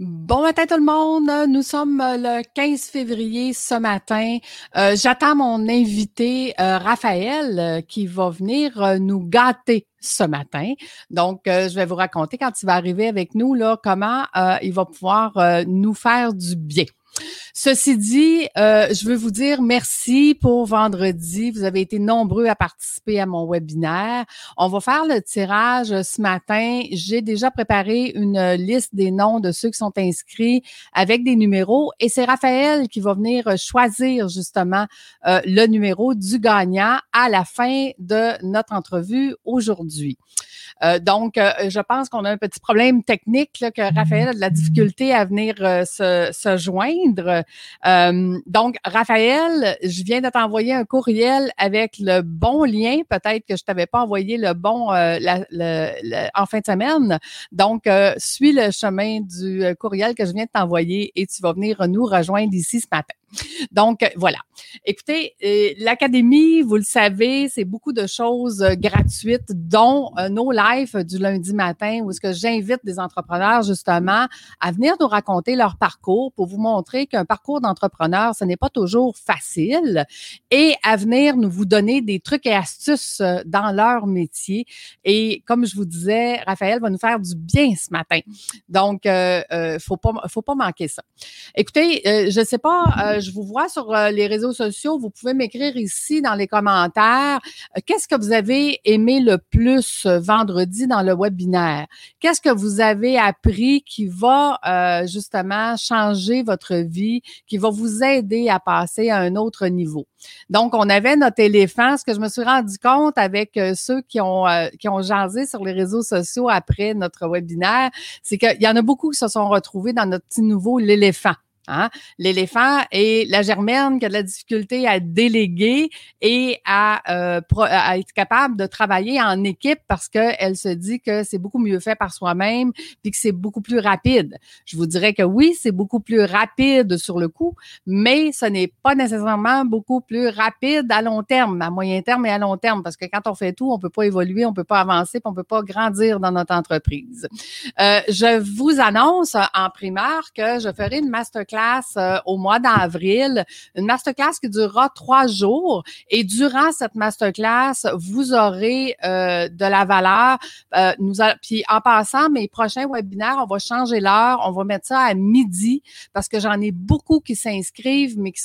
Bon matin tout le monde. Nous sommes euh, le 15 février ce matin. Euh, j'attends mon invité euh, Raphaël qui va venir nous gâter ce matin. Donc, je vais vous raconter quand il va arriver avec nous là comment il va pouvoir nous faire du bien. Ceci dit, euh, je veux vous dire merci pour vendredi. Vous avez été nombreux à participer à mon webinaire. On va faire le tirage ce matin. J'ai déjà préparé une liste des noms de ceux qui sont inscrits avec des numéros et c'est Raphaël qui va venir choisir justement euh, le numéro du gagnant à la fin de notre entrevue aujourd'hui. Euh, donc, je pense qu'on a un petit problème technique que Raphaël a de la difficulté à venir se, se joindre. Euh, donc, Raphaël, je viens de t'envoyer un courriel avec le bon lien. Peut-être que je t'avais pas envoyé le bon euh, en fin de semaine. Donc, euh, suis le chemin du courriel que je viens de t'envoyer et tu vas venir nous rejoindre ici ce matin. Donc, voilà. Écoutez, euh, l'Académie, vous le savez, c'est beaucoup de choses euh, gratuites, dont euh, nos lives du lundi matin, où est-ce que j'invite des entrepreneurs, justement, à venir nous raconter leur parcours pour vous montrer qu'un parcours d'entrepreneur, ce n'est pas toujours facile, et à venir nous vous donner des trucs et astuces dans leur métier. Et comme je vous disais, Raphaël va nous faire du bien ce matin. Donc, euh, faut pas, faut pas manquer ça. Écoutez, je sais pas, je vous vois sur euh, les réseaux sociaux. Vous pouvez m'écrire ici dans les commentaires. Euh, qu'est-ce que vous avez aimé le plus euh, vendredi dans le webinaire? Qu'est-ce que vous avez appris qui va justement changer votre vie, qui va vous aider à passer à un autre niveau? Donc, on avait notre éléphant. Ce que je me suis rendu compte avec ceux qui ont, qui ont jasé sur les réseaux sociaux après notre webinaire, c'est qu'il y en a beaucoup qui se sont retrouvés dans notre petit nouveau l'éléphant. Hein? L'éléphant et la germaine qui a de la difficulté à déléguer et à, euh, à être capable de travailler en équipe parce qu'elle se dit que c'est beaucoup mieux fait par soi-même puis que c'est beaucoup plus rapide. Je vous dirais que oui, c'est beaucoup plus rapide sur le coup, mais ce n'est pas nécessairement beaucoup plus rapide à long terme, à moyen terme et à long terme parce que quand on fait tout, on peut pas évoluer, on peut pas avancer, puis on peut pas grandir dans notre entreprise. Euh, je vous annonce en primaire que je ferai une masterclass euh, au mois d'avril, une masterclass qui durera trois jours. Et durant cette masterclass, vous aurez euh, de la valeur. Euh, nous puis en passant, mes prochains webinaires, on va changer l'heure. On va mettre ça à midi parce que j'en ai beaucoup qui s'inscrivent, mais qui,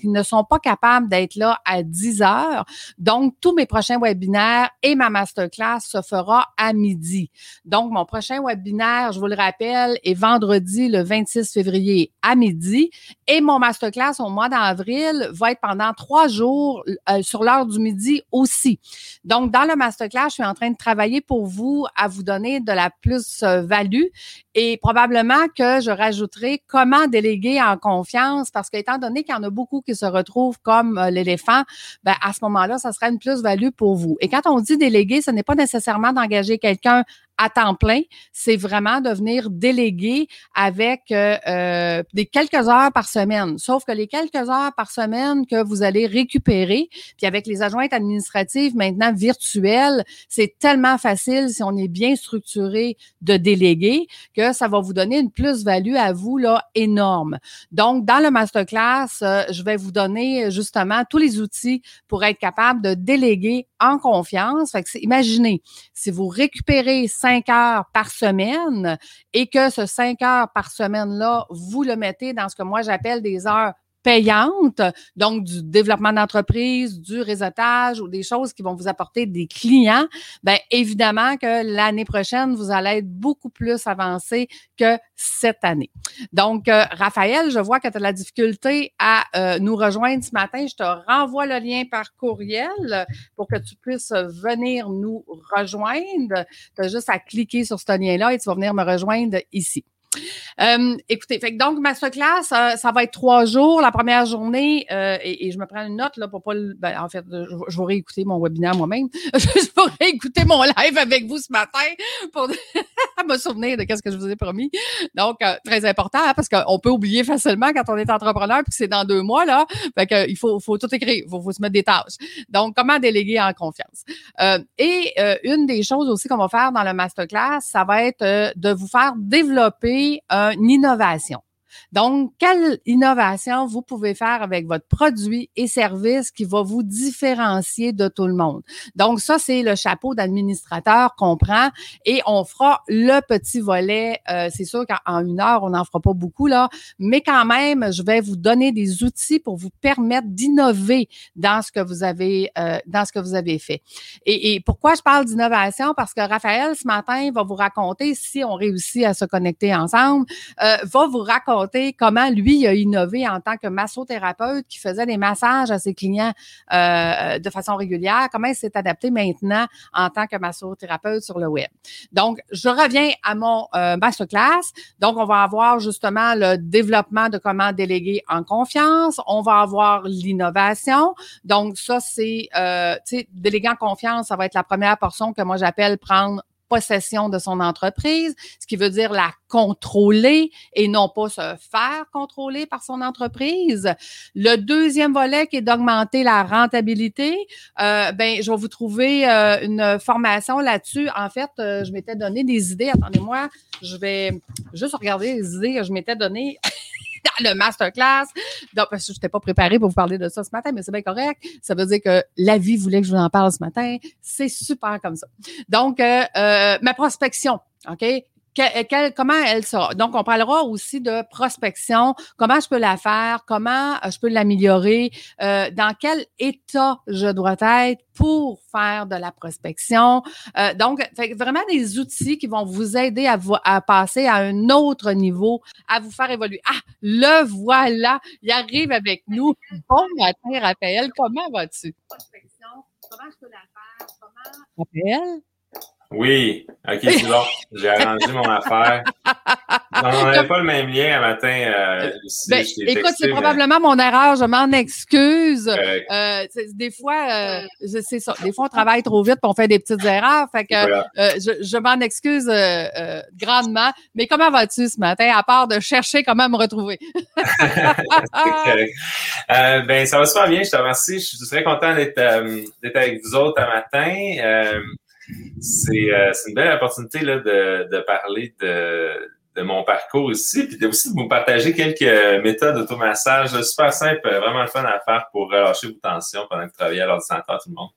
qui ne sont pas capables d'être là à 10 heures. Donc, tous mes prochains webinaires et ma masterclass se fera à midi. Donc, mon prochain webinaire, je vous le rappelle, est vendredi le 26 février à midi. Et mon masterclass au mois d'avril va être pendant trois jours euh, sur l'heure du midi aussi. Donc, dans le masterclass, je suis en train de travailler pour vous à vous donner de la plus-value et probablement que je rajouterai comment déléguer en confiance parce qu'étant donné qu'il y en a beaucoup qui se retrouvent comme euh, l'éléphant, ben, à ce moment-là, ça sera une plus-value pour vous. Et quand on dit déléguer, ce n'est pas nécessairement d'engager quelqu'un à temps plein, c'est vraiment de venir déléguer avec euh, euh, des quelques heures par semaine. Sauf que les quelques heures par semaine que vous allez récupérer, puis avec les adjointes administratives maintenant virtuelles, c'est tellement facile si on est bien structuré de déléguer que ça va vous donner une plus-value à vous là énorme. Donc dans le masterclass, euh, je vais vous donner justement tous les outils pour être capable de déléguer en confiance. Que imaginez si vous récupérez cinq heures par semaine et que ce cinq heures par semaine-là, vous le mettez dans ce que moi j'appelle des heures payante, donc du développement d'entreprise, du réseautage ou des choses qui vont vous apporter des clients, ben évidemment que l'année prochaine, vous allez être beaucoup plus avancé que cette année. Donc, euh, Raphaël, je vois que tu as la difficulté à euh, nous rejoindre ce matin. Je te renvoie le lien par courriel pour que tu puisses venir nous rejoindre. Tu as juste à cliquer sur ce lien-là et tu vas venir me rejoindre ici. Euh, écoutez, donc masterclass, euh, ça va être trois jours. La première journée, euh, et, je me prends une note là pour pas. Ben, en fait, je, vais réécouter mon webinaire moi-même. je vais réécouter mon live avec vous ce matin pour me souvenir de ce que je vous ai promis. Donc, très important hein, parce qu'on peut oublier facilement quand on est entrepreneur puis que c'est dans deux mois là. Il faut, tout écrire, il faut, se mettre des tâches. Donc, comment déléguer en confiance? et une des choses aussi qu'on va faire dans le masterclass, ça va être de vous faire développer une innovation. Donc, quelle innovation vous pouvez faire avec votre produit et service qui va vous différencier de tout le monde? Donc, ça, c'est le chapeau d'administrateur qu'on prend et on fera le petit volet. Euh, c'est sûr qu'en une heure, on n'en fera pas beaucoup, là, mais quand même, je vais vous donner des outils pour vous permettre d'innover dans ce que vous avez, euh, dans ce que vous avez fait. Et, et pourquoi je parle d'innovation? Parce que Raphaël, ce matin, va vous raconter, si on réussit à se connecter ensemble, euh, va vous raconter comment lui a innové en tant que massothérapeute qui faisait des massages à ses clients euh, de façon régulière, comment il s'est adapté maintenant en tant que massothérapeute sur le web. Donc, je reviens à mon euh, masterclass. Donc, on va avoir justement le développement de comment déléguer en confiance. On va avoir l'innovation. Donc, ça, c'est, euh, déléguer en confiance, ça va être la première portion que moi j'appelle prendre possession de son entreprise, ce qui veut dire la contrôler et non pas se faire contrôler par son entreprise. Le deuxième volet qui est d'augmenter la rentabilité, euh, ben je vais vous trouver euh, une formation là-dessus. En fait, euh, je m'étais donné des idées. Attendez-moi, je vais juste regarder les idées que je m'étais données. dans le masterclass. Donc, parce que je n'étais pas préparée pour vous parler de ça ce matin, mais c'est bien correct. Ça veut dire que la vie voulait que je vous en parle ce matin. C'est super comme ça. Donc, euh, euh, ma prospection, OK? Comment elle sera? Donc, on parlera aussi de prospection, comment je peux la faire, comment euh, je peux l'améliorer, euh, dans quel état je dois être pour faire de la prospection? Euh, donc, vraiment des outils qui vont vous aider à, vous, à passer à un autre niveau, à vous faire évoluer. Ah, le voilà, il arrive avec nous. Bon matin, Raphaël, comment vas-tu? Prospection, comment je peux la faire? Comment... Raphaël? Oui, ok, c'est bon. J'ai arrangé mon affaire. on n'avait pas le même lien un matin. Euh, ben, écoute, c'est probablement mon erreur. Je m'en excuse. Euh, des fois, euh, c'est ça. Des fois, on travaille trop vite, et on fait des petites erreurs. Fait que euh, je, je m'en excuse euh, grandement. Mais comment vas-tu ce matin, à part de chercher comment me retrouver? ben, ça va super bien. Je te remercie. Je suis très content d'être avec vous autres un matin. Euh, c'est une belle opportunité là, de, de parler de, de mon parcours ici, puis aussi de vous partager quelques méthodes d'automassage super simples, vraiment le fun à faire pour relâcher vos tensions pendant que vous travaillez à l'ordinateur, tout le monde.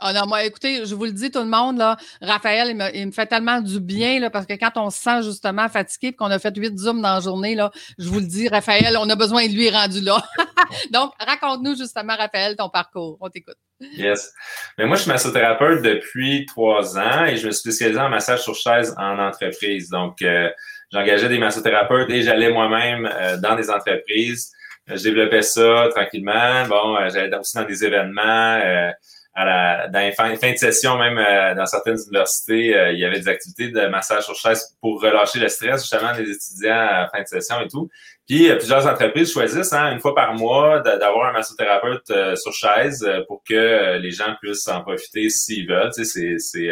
Ah non, moi, écoutez, je vous le dis, tout le monde, là, Raphaël, il me, il me fait tellement du bien, là, parce que quand on se sent justement fatigué et qu'on a fait huit zooms dans la journée, là, je vous le dis, Raphaël, on a besoin de lui rendu là. Donc, raconte-nous justement, Raphaël, ton parcours. On t'écoute. Yes. Mais moi, je suis massothérapeute depuis trois ans et je me suis spécialisé en massage sur chaise en entreprise. Donc, euh, j'engageais des massothérapeutes et j'allais moi-même euh, dans des entreprises. Je développais ça tranquillement. Bon, euh, j'allais aussi dans des événements à la, dans les fins, de session, même euh, dans certaines universités, euh, il y avait des activités de massage sur chaise pour relâcher le stress justement des étudiants à fin de session et tout. Puis euh, plusieurs entreprises choisissent hein, une fois par mois d'avoir un massothérapeute sur chaise pour que les gens puissent en profiter s'ils veulent. Tu sais, c'est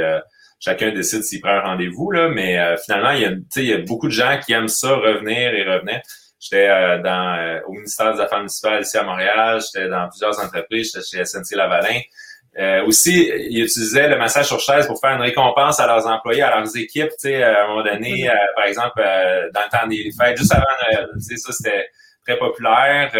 chacun décide s'il prend un rendez-vous là, mais finalement il y a, tu sais, il y a beaucoup de gens qui aiment ça revenir et revenir. J'étais dans au ministère des Affaires municipales ici à Montréal, j'étais dans plusieurs entreprises, j'étais chez SNC Lavalin. Euh, aussi, ils utilisaient le massage sur chaise pour faire une récompense à leurs employés, à leurs équipes. Tu sais, à un moment donné, mm-hmm. euh, par exemple, euh, dans le temps des fêtes, juste avant Noël. Tu sais, ça, c'était très populaire.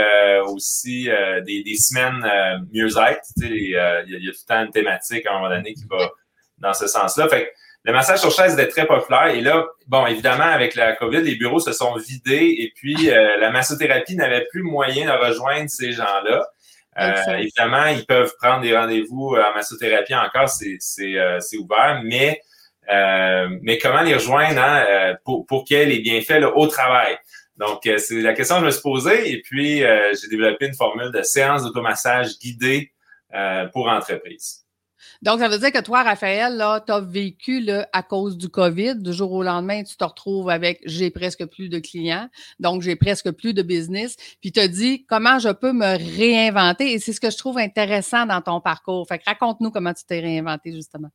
aussi, des, des, semaines mieux-être. Tu sais, il y, a, tout le temps une thématique à un moment donné qui va dans ce sens-là. Fait que le massage sur chaise était très populaire. Et là, bon, évidemment, avec la COVID, les bureaux se sont vidés et puis la massothérapie n'avait plus moyen de rejoindre ces gens-là. Euh, évidemment, ils peuvent prendre des rendez-vous en massothérapie encore, c'est euh, ouvert, mais euh, mais comment les rejoindre hein, pour, pour qu'il y ait les bienfaits là, au travail? Donc, c'est la question que je me suis posée et puis j'ai développé une formule de séance d'automassage guidée pour entreprise. Donc, ça veut dire que toi, Raphaël, tu as vécu là, à cause du COVID. Du jour au lendemain, tu te retrouves avec j'ai presque plus de clients, donc j'ai presque plus de business. Puis tu as dit comment je peux me réinventer? Et c'est ce que je trouve intéressant dans ton parcours. Fait que raconte-nous comment tu t'es réinventé, justement.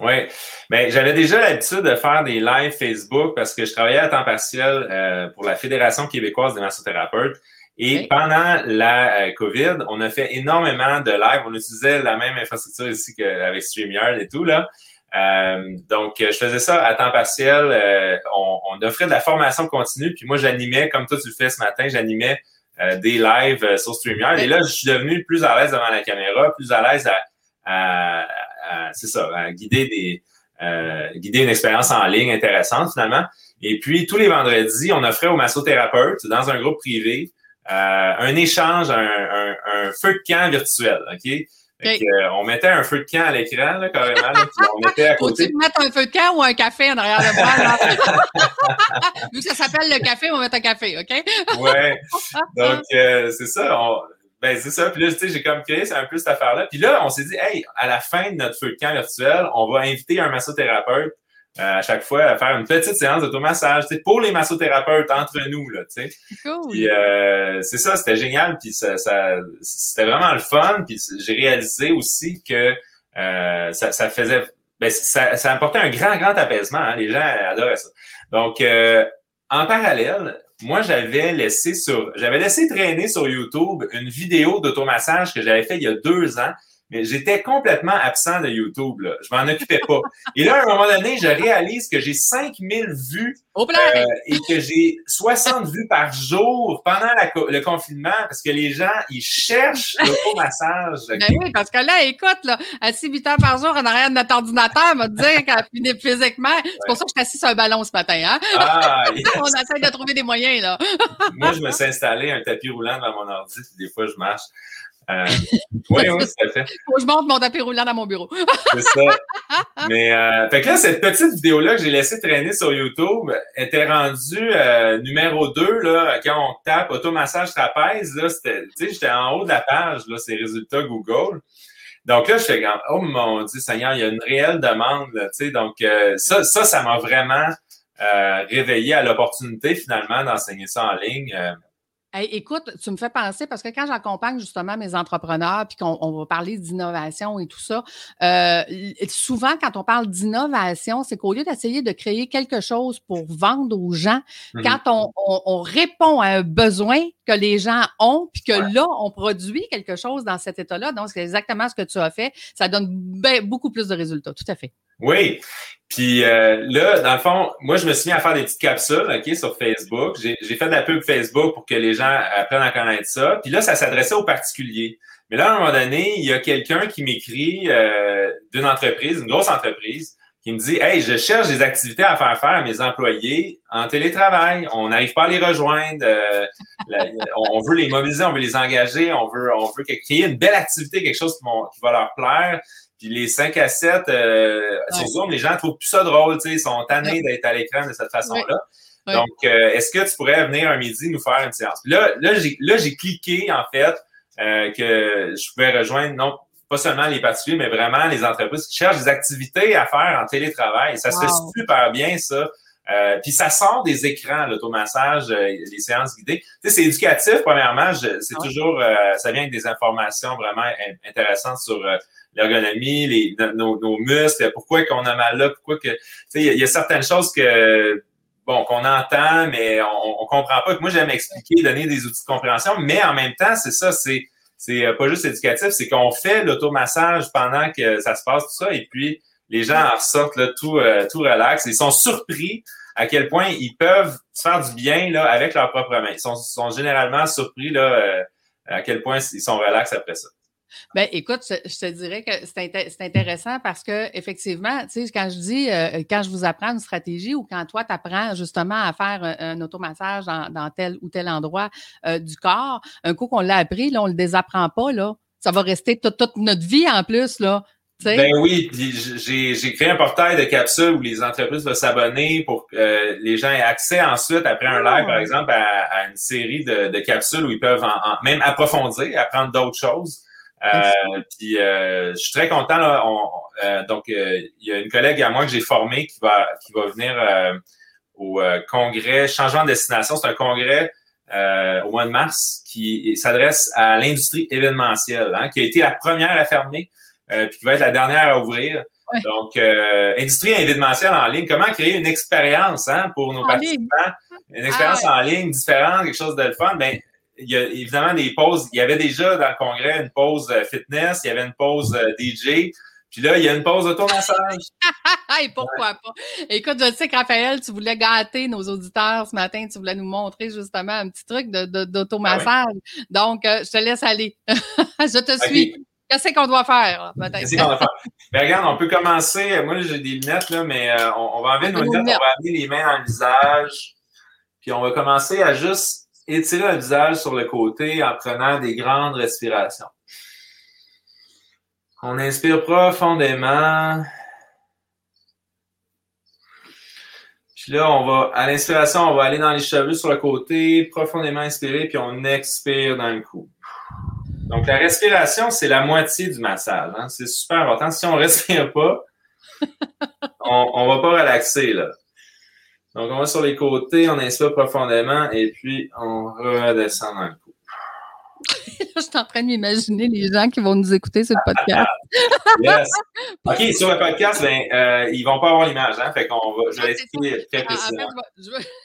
Oui, mais ben, j'avais déjà l'habitude de faire des lives Facebook parce que je travaillais à temps partiel euh, pour la Fédération québécoise des massothérapeutes. Et pendant la euh, COVID, on a fait énormément de live. On utilisait la même infrastructure ici qu'avec StreamYard et tout, là. donc, je faisais ça à temps partiel. On, on, offrait de la formation continue, puis moi, j'animais, comme toi tu le fais ce matin, j'animais des lives sur StreamYard. Et là, je suis devenu plus à l'aise devant la caméra, plus à l'aise à, c'est ça, à guider des guider une expérience en ligne intéressante finalement. Et puis, tous les vendredis, on offrait aux massothérapeutes, dans un groupe privé, euh, un échange, un, un, un, feu de camp virtuel, OK? Euh, on mettait un feu de camp à l'écran, là, carrément. puis on mettait à côté. Faut-tu mettre un feu de camp ou un café en arrière de moi? Vu que ça s'appelle le café, on va mettre un café, OK? ouais. Donc, euh, c'est ça. On, ben, c'est ça. Puis là, tu sais, j'ai comme créé un peu cette affaire-là. Puis là, on s'est dit, hey, à la fin de notre feu de camp virtuel, on va inviter un massothérapeute euh, à chaque fois à faire une petite séance d'automassage, pour les massothérapeutes entre nous, là, tu sais. Cool. Puis euh, c'est ça, c'était génial, puis ça, ça c'était vraiment le fun, puis j'ai réalisé aussi que euh, ça, ça, faisait, ben, ça, ça apportait un grand, grand apaisement, hein, les gens adoraient ça. Donc, en parallèle, moi, j'avais laissé sur, j'avais laissé traîner sur YouTube une vidéo d'automassage que j'avais fait il y a deux ans mais j'étais complètement absent de YouTube. Là. Je m'en occupais pas. Et là, à un moment donné, je réalise que j'ai 5000 vues euh, et que j'ai 60 vues par jour pendant le confinement parce que les gens, ils cherchent le massage. Ben oui, parce que là, écoute, là, assis 8 heures par jour en arrière de notre ordinateur, va te dire qu'elle finit physiquement. C'est pour ça que je suis assis sur un ballon ce matin. Hein? Ah, On essaie de trouver des moyens. là. Moi, je me suis installé un tapis roulant dans mon ordi, puis des fois, je marche. Euh, oui, oui, tout à fait. Faut que je monte mon tapis roulant dans mon bureau. c'est ça. Mais, euh, fait que là, cette petite vidéo-là que j'ai laissée traîner sur YouTube était rendue euh, numéro 2, là, quand on tape automassage trapèze, là, c'était, tu sais, j'étais en haut de la page, là, ces résultats Google. Donc là, je fais, oh mon Dieu Seigneur, il y a une réelle demande, tu sais, donc euh, ça, ça, ça m'a vraiment euh, réveillé à l'opportunité, finalement, d'enseigner ça en ligne écoute, tu me fais penser parce que quand j'accompagne justement mes entrepreneurs puis qu'on va parler d'innovation et tout ça, euh, souvent quand on parle d'innovation, c'est qu'au lieu d'essayer de créer quelque chose pour vendre aux gens, mmh quand on, on, répond à un besoin que les gens ont puis que là on produit quelque chose dans cet état-là, donc c'est exactement ce que tu as fait, ça donne beaucoup plus de résultats. Tout à fait. Oui. Puis euh, là, dans le fond, moi, je me suis mis à faire des petites capsules, OK, sur Facebook. J'ai fait de la pub Facebook pour que les gens apprennent à connaître ça. Puis là, ça s'adressait aux particuliers. Mais là, à un moment donné, il y a quelqu'un qui m'écrit euh, d'une entreprise, une grosse entreprise, qui me dit Hey, je cherche des activités à faire faire à mes employés en télétravail. On n'arrive pas à les rejoindre. Euh, on veut les mobiliser, on veut les engager, on veut, on veut créer une belle activité, quelque chose qui, qui va leur plaire. Puis les 5 à 7, euh, sur Zoom, les gens trouvent plus ça drôle, ils sont tannés d'être à l'écran de cette façon-là. Donc, euh, est-ce que tu pourrais venir un midi nous faire une séance? là, là, j'ai, là, j'ai cliqué, en fait, euh, que je pouvais rejoindre, non, pas seulement les particuliers, mais vraiment les entreprises qui cherchent des activités à faire en télétravail. Ça se fait super bien, ça. Euh, puis ça sort des écrans, l'automassage, euh, les séances guidées. Tu sais, c'est éducatif, premièrement. c'est toujours, euh, ça vient avec des informations vraiment intéressantes sur l'ergonomie, les, nos, nos, muscles, pourquoi qu'on a mal là, pourquoi que, tu sais, il y, a certaines choses que, bon, qu'on entend, mais on, on comprend pas. Moi, j'aime expliquer, donner des outils de compréhension, mais en même temps, c'est ça, c'est, c'est pas juste éducatif, c'est qu'on fait l'automassage pendant que ça se passe tout ça, et puis les gens en ressortent tout, euh, tout relax. Ils sont surpris à quel point ils peuvent faire du bien là, avec leurs propres mains. Ils sont, généralement surpris là, euh, à quel point ils sont relax après ça. Ben, écoute, je, te dirais que c'est intéressant parce que effectivement, tu quand je dis, euh, quand je vous apprends une stratégie ou quand toi, tu apprends justement à faire un, automassage dans, tel ou tel endroit du corps, un coup qu'on l'a appris, on le désapprend pas, là. Ça va rester toute, notre vie en plus. Ben oui, j'ai créé un portail de capsules où les entreprises vont s'abonner pour que euh, les gens aient accès ensuite, après un live, par ah. exemple, à, une série de, capsules où ils peuvent même approfondir, apprendre d'autres choses. Euh, puis euh, je suis très content. Là, donc, il y a une collègue à moi que j'ai formée qui va, qui va venir au congrès Changement de destination. C'est un congrès au mois de mars qui s'adresse à l'industrie événementielle, hein, qui a été la première à fermer euh, puis qui va être la dernière à ouvrir. Donc, euh, industrie événementielle en ligne, comment créer une expérience hein, pour nos participants, une expérience ah en ligne différente, quelque chose de fun. Ben, il y a évidemment des pauses. Il y avait déjà dans le congrès une pause euh, fitness, il y avait une pause DJ. Puis là, il y a une pause d'automassage. Et pourquoi pas? Écoute, je sais que Raphaël, tu voulais gâter nos auditeurs ce matin. Tu voulais nous montrer justement un petit truc d'automassage. De, Donc, euh, je te laisse aller. je te suis. Qu'est-ce qu'on doit faire? Qu'est-ce qu'on doit faire? Ben, regarde, on peut commencer. Moi, j'ai des lunettes, là, mais euh, on, va enlever nos lunettes, on va amener les mains dans le visage. Puis on va commencer à juste étirer le visage sur le côté en prenant des grandes respirations. On inspire profondément. Puis là, on va, à l'inspiration, on va aller dans les cheveux sur le côté, profondément inspirer, puis on expire dans le cou. Donc, la respiration, c'est la moitié du massage. Hein. C'est super important. Si on ne respire pas, on ne va pas relaxer. Là. Donc, on va sur les côtés, on inspire profondément et puis on redescend dans le cou. je suis en train d'imaginer les gens qui vont nous écouter sur le podcast. yes. OK, sur le podcast, ben, euh, ils ne vont pas avoir l'image, hein? Fait qu'on va, je vais expliquer très précisément.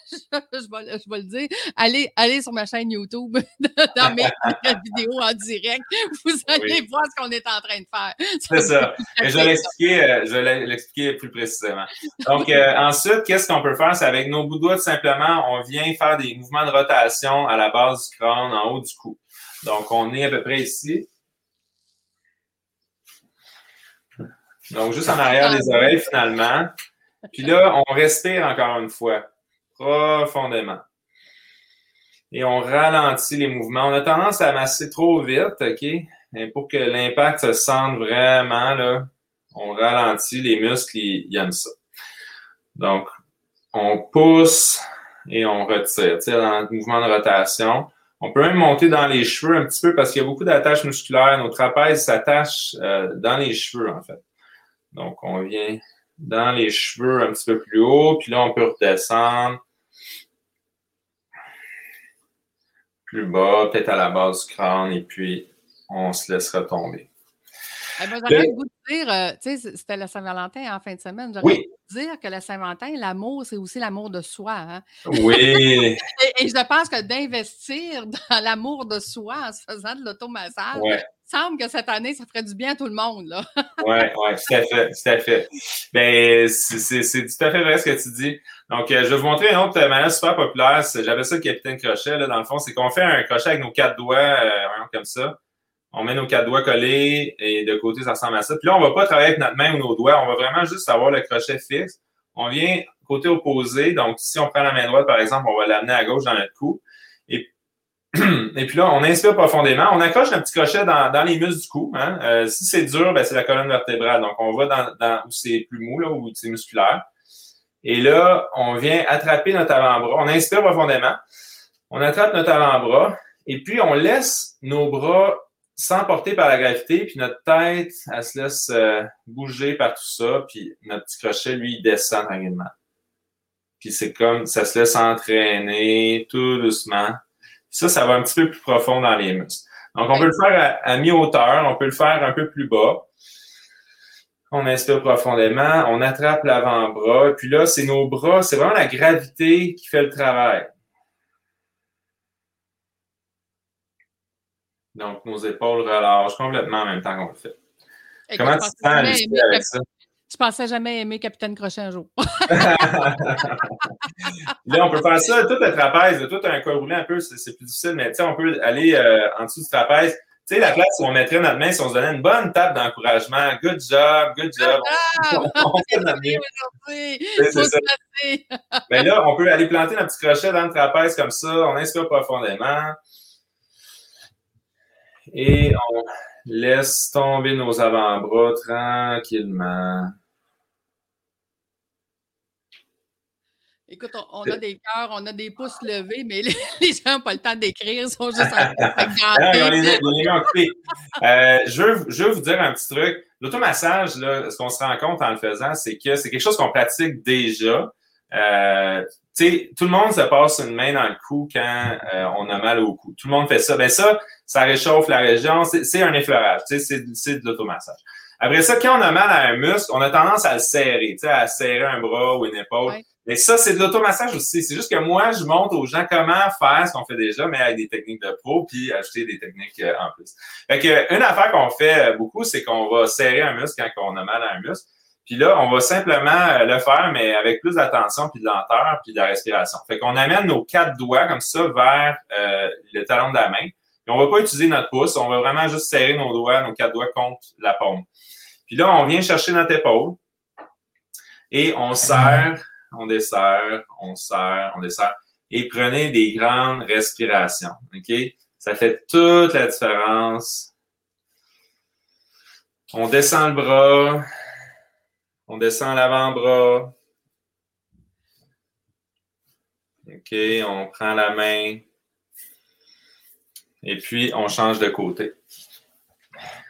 je, vais, je, vais, le dire. Allez, allez sur ma chaîne YouTube, dans mes vidéos en direct. Vous allez voir ce qu'on est en train de faire. C'est ça. je vais l'expliquer, euh, je vais l'expliquer plus précisément. Donc, euh, ensuite, qu'est-ce qu'on peut faire? C'est avec nos bouts de doigts, tout simplement, on vient faire des mouvements de rotation à la base du crâne, en haut du cou. Donc, on est à peu près ici. Donc, juste en arrière des oreilles, finalement. Puis là, on respire encore une fois, profondément. Et on ralentit les mouvements. On a tendance à masser trop vite, OK? Et pour que l'impact se sente vraiment, là, on ralentit les muscles, ils, aiment ça. Donc, on pousse et on retire. Tu sais, dans le mouvement de rotation. On peut même monter dans les cheveux un petit peu parce qu'il y a beaucoup d'attaches musculaires. Nos trapèzes s'attachent euh, dans les cheveux, en fait. Donc, on vient dans les cheveux un petit peu plus haut, puis là, on peut redescendre plus bas, peut-être à la base du crâne, et puis on se laisse retomber. Eh ben, j'aurais le goût de dire, euh, tu sais, c'était la Saint-Valentin en fin de semaine. J'aurais oui. dire que la Saint-Valentin, l'amour, c'est aussi l'amour de soi. Hein? Oui. et, je pense que d'investir dans l'amour de soi en se faisant de l'automassage, ouais. Semble que cette année, ça ferait du bien à tout le monde. oui, oui, tout à fait, tout à fait. Ben, c'est tout à fait vrai ce que tu dis. Donc, euh, je vais vous montrer une autre manière super populaire. J'avais ça le capitaine crochet, là, dans le fond, c'est qu'on fait un crochet avec nos quatre doigts, euh, comme ça on met nos quatre doigts collés et de côté, ça ressemble à ça. Puis là, on ne va pas travailler avec notre main ou nos doigts. On va vraiment juste avoir le crochet fixe. On vient côté opposé. Donc, si on prend la main droite, par exemple, on va l'amener à gauche dans notre cou. Et, puis là, on inspire profondément. On accroche un petit crochet dans, les muscles du cou. Hein. Euh, si c'est dur, ben, c'est la colonne vertébrale. Donc, on va dans, dans où c'est plus mou, là, où c'est musculaire. Et là, on vient attraper notre avant-bras. On inspire profondément. On attrape notre avant-bras. Et puis, on laisse nos bras sans porter par la gravité, puis notre tête, elle se laisse euh, bouger par tout ça, puis notre petit crochet, lui, il descend tranquillement. Puis c'est comme, ça se laisse entraîner tout doucement. Ça, ça va un petit peu plus profond dans les muscles. Donc, on peut le faire à, mi-hauteur, on peut le faire un peu plus bas. On inspire profondément, on attrape l'avant-bras, puis là, c'est nos bras, c'est vraiment la gravité qui fait le travail. Donc, nos épaules relâchent complètement en même temps qu'on le fait. Comment tu te sens avec ça? Je pensais jamais aimer Capitaine Crochet un jour. là, on peut faire ça, tout le trapèze, tout un col roulé un peu, c'est plus difficile, mais on peut aller euh, en dessous du trapèze. Tu sais, la place où on mettrait notre main si on se donnait une bonne tape d'encouragement. Good job, good job. on fait notre Mais là, on peut aller planter notre petit crochet dans le trapèze comme ça. On inspire profondément. Et on laisse tomber nos avant-bras tranquillement. Écoute, on, a des cœurs, on a des pouces levés, mais les, gens n'ont pas le temps d'écrire, ils sont juste en train de euh, je, veux, je veux vous dire un petit truc. L'automassage, ce qu'on se rend compte en le faisant, c'est que c'est quelque chose qu'on pratique déjà. Euh, tout le monde se passe une main dans le cou quand euh, on a mal au cou. Tout le monde fait ça. Ben ça, ça réchauffe la région. C'est un effleurage. C'est de l'automassage. Après ça, quand on a mal à un muscle, on a tendance à le serrer, à serrer un bras ou une épaule. Mais ça, c'est de l'automassage aussi. C'est juste que moi, je montre aux gens comment faire ce qu'on fait déjà, mais avec des techniques de pro, puis ajouter des techniques euh, en plus. Fait que, une affaire qu'on fait beaucoup, c'est qu'on va serrer un muscle quand on a mal à un muscle. Puis là, on va simplement le faire, mais avec plus d'attention, puis de lenteur, puis de la respiration. Fait qu'on amène nos quatre doigts comme ça vers euh, le talon de la main. Puis on va pas utiliser notre pouce, on va vraiment juste serrer nos doigts, nos quatre doigts contre la paume. Puis là, on vient chercher notre épaule et on serre, on dessert, on serre, on dessert. Et prenez des grandes respirations. OK? Ça fait toute la différence. On descend le bras, on descend l'avant-bras. OK, on prend la main. Et puis, on change de côté.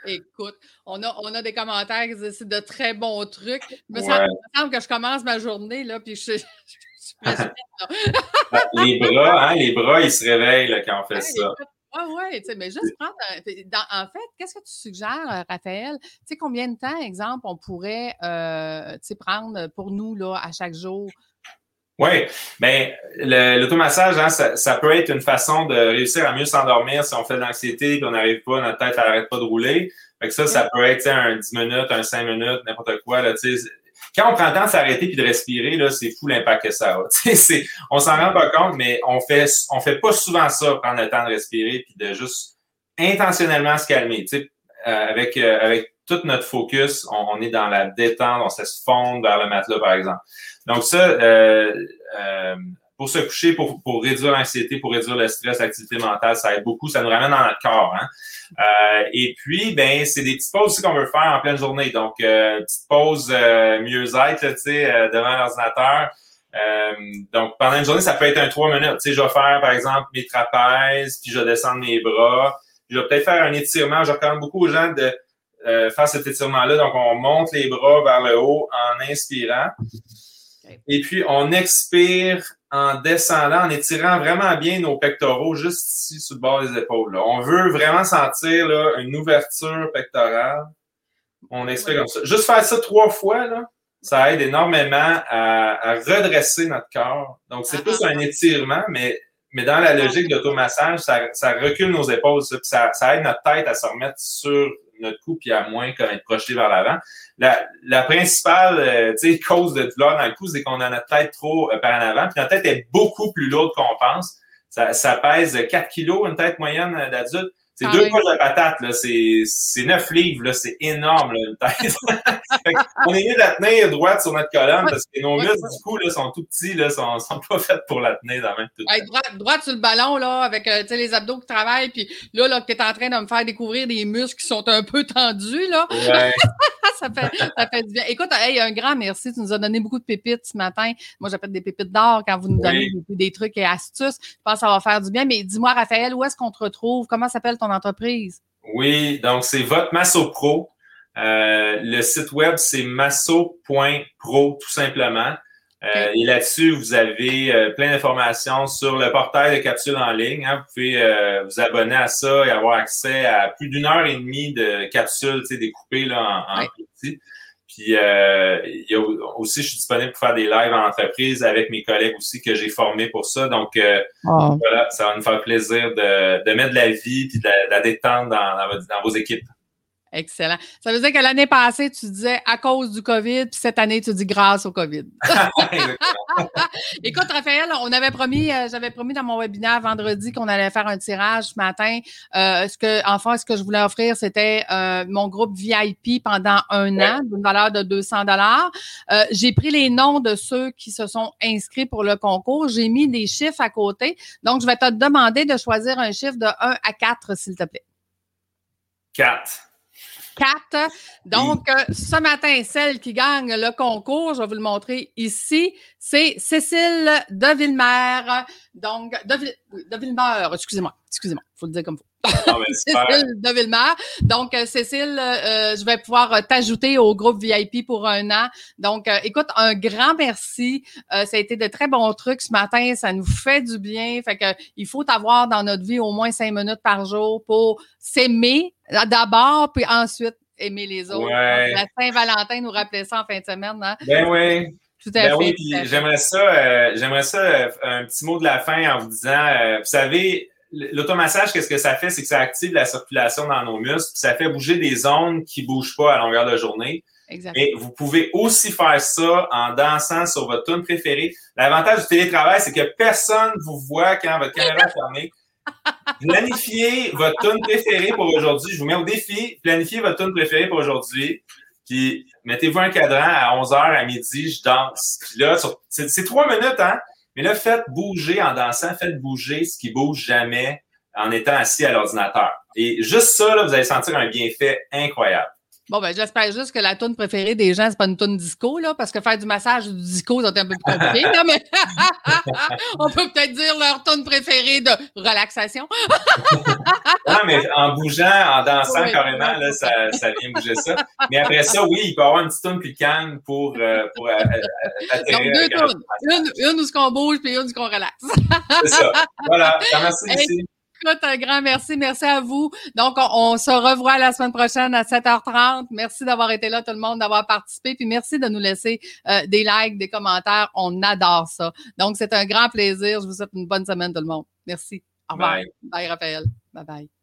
Écoute, on a, on a des commentaires qui disent c'est de très bons trucs. Il me, semble, que je commence ma journée, là, puis je, les bras, hein, les bras, ils se réveillent quand on fait ça. Oui, oui, mais juste prendre. en fait, qu'est-ce que tu suggères, euh, Raphaël? Tu sais, combien de temps, exemple, on pourrait euh, prendre pour nous là, à chaque jour? Oui, bien, l'automassage, hein, ça, ça, peut être une façon de réussir à mieux s'endormir si on fait de l'anxiété et qu'on n'arrive pas, notre tête n'arrête pas de rouler. Fait que ça, ça peut être un 10 minutes, un 5 minutes, n'importe quoi. Là, quand on prend le temps de s'arrêter puis de respirer, là, c'est fou l'impact que ça a. c'est, on s'en rend pas compte, mais on fait, on fait pas souvent ça, prendre le temps de respirer puis de juste intentionnellement se calmer. Euh, avec, euh, avec tout notre focus, on, est dans la détente, on se fondre vers le matelas, par exemple. Donc ça, euh, euh, pour se coucher, pour, pour réduire l'anxiété, pour réduire le stress, l'activité mentale, ça aide beaucoup. Ça nous ramène dans notre corps. Hein? Euh, et puis, ben, c'est des petites pauses aussi qu'on veut faire en pleine journée. Donc, euh, petite pause euh, mieux-être, tu sais, euh, devant l'ordinateur. donc, pendant une journée, ça peut être un trois minutes. Tu sais, je vais faire, par exemple, mes trapèzes, puis je vais descendre mes bras. Je vais peut-être faire un étirement. Je recommande beaucoup aux gens de faire cet étirement-là. Donc, on monte les bras vers le haut en inspirant. Et puis, on expire en descendant, en étirant vraiment bien nos pectoraux juste ici, sous le bord des épaules. On veut vraiment sentir là, une ouverture pectorale. On expire comme ça. Juste faire ça trois fois, là, ça aide énormément à, redresser notre corps. Donc, c'est plus un étirement, mais, mais dans la logique de l'automassage, ça, ça recule nos épaules. Ça, ça aide notre tête à se remettre sur notre cou puis à moins comme être projeté vers l'avant. La, la principale euh, cause de douleur dans le cou, c'est qu'on a notre tête trop euh, par en avant, puis notre tête est beaucoup plus lourde qu'on pense. Ça, ça pèse 4 kilos, une tête moyenne d'adulte. C'est ah deux poches de patate, là. C'est, c'est neuf livres, là. C'est énorme, là, une tête. on est mieux de la tenir droite sur notre colonne parce que nos muscles, du coup, là, sont tout petits, là, sont, sont pas faits pour la tenir dans la main. Droite, droite sur le ballon, là, avec, euh, tu sais, les abdos qui travaillent, puis là, là, que t'es en train de me faire découvrir des muscles qui sont un peu tendus, là. Ouais. ça, fait, ça fait du bien. Écoute, hey, un grand merci. Tu nous as donné beaucoup de pépites ce matin. Moi, j'appelle des pépites d'or quand vous nous donnez des, des, trucs et astuces. Je pense que ça va faire du bien. Mais dis-moi, Raphaël, où est-ce qu'on te retrouve? Comment s'appelle ton entreprise? Oui, donc c'est votre Masso Pro. Euh, le site web, c'est masso.pro, tout simplement. Euh, et là-dessus, vous avez euh, plein d'informations sur le portail de capsules en ligne. Hein. Vous pouvez vous abonner à ça et avoir accès à plus d'une heure et demie de capsules découpées là, en, petits. Puis il y a aussi, je suis disponible pour faire des lives en entreprise avec mes collègues aussi que j'ai formés pour ça. Donc voilà, ça va nous faire plaisir de, de mettre de la vie et de, la, détente dans, dans vos équipes. Excellent. Ça veut dire que l'année passée, tu disais à cause du COVID, puis cette année, tu dis grâce au COVID. Écoute, Raphaël, on avait promis, euh, j'avais promis dans mon webinaire vendredi qu'on allait faire un tirage ce matin. Euh, ce que, enfin, ce que je voulais offrir, c'était euh, mon groupe VIP pendant un an, d'une valeur de 200 dollars. J'ai pris les noms de ceux qui se sont inscrits pour le concours. J'ai mis des chiffres à côté. Donc, je vais te demander de choisir un chiffre de 1 à 4, s'il te plaît. 4. Donc, euh, ce matin, celle qui gagne le concours, je vais vous le montrer ici, c'est Cécile de Villemer. Donc, de, de Villemer, excusez-moi, excusez-moi, il faut le dire comme vous. Cécile de Villemer. Donc, euh, Cécile, euh, je vais pouvoir t'ajouter au groupe VIP pour un an. Donc, écoute, un grand merci. ça a été de très bons trucs ce matin. Ça nous fait du bien. Fait que il faut avoir dans notre vie au moins cinq minutes par jour pour s'aimer d'abord, puis ensuite aimer les autres. La Saint-Valentin nous rappelait ça en fin de semaine. Hein? Ben oui. Tout à Ben fait. oui, j'aimerais ça, euh, j'aimerais ça, euh, un petit mot de la fin en vous disant, euh, vous savez, l'automassage, qu'est-ce que ça fait? C'est que ça active la circulation dans nos muscles, puis ça fait bouger des zones qui bougent pas à longueur de journée. Exact. Mais vous pouvez aussi faire ça en dansant sur votre tune préférée. L'avantage du télétravail, c'est que personne vous voit quand votre caméra est fermée. Planifiez votre tune préférée pour aujourd'hui. Je vous mets au défi. Planifiez votre tune préférée pour aujourd'hui. Puis mettez-vous un cadran à 11h à midi, je danse. Puis là, sur- c'est trois minutes, hein? Mais là, faites bouger en dansant, faites bouger ce qui bouge jamais en étant assis à l'ordinateur. Et juste ça, là, vous allez sentir un bienfait incroyable. Bon, ben, j'espère juste que la tune préférée des gens, c'est pas une tune disco, là, parce que faire du massage ou du disco, c'est un peu plus compliqué, là, mais on peut peut-être dire leur tune préférée de relaxation. Non, mais en bougeant, en dansant Oui. carrément, là, ça, ça vient bouger ça. Mais après ça, oui, il peut y avoir une petite tune plus calme pour, euh, pour euh, euh, atterrir Donc, deux tunes. Une, une où ce qu'on bouge, puis une où ce qu'on relaxe. C'est ça. Voilà. Merci, Hey. Lucie. Écoute, un grand merci. Merci à vous. Donc, on, on se revoit la semaine prochaine à 7h30. Merci d'avoir été là, tout le monde, d'avoir participé. Puis merci de nous laisser euh, des likes, des commentaires. On adore ça. Donc, c'est un grand plaisir. Je vous souhaite une bonne semaine, tout le monde. Merci. Au revoir. Bye. Bye Raphaël. Bye bye.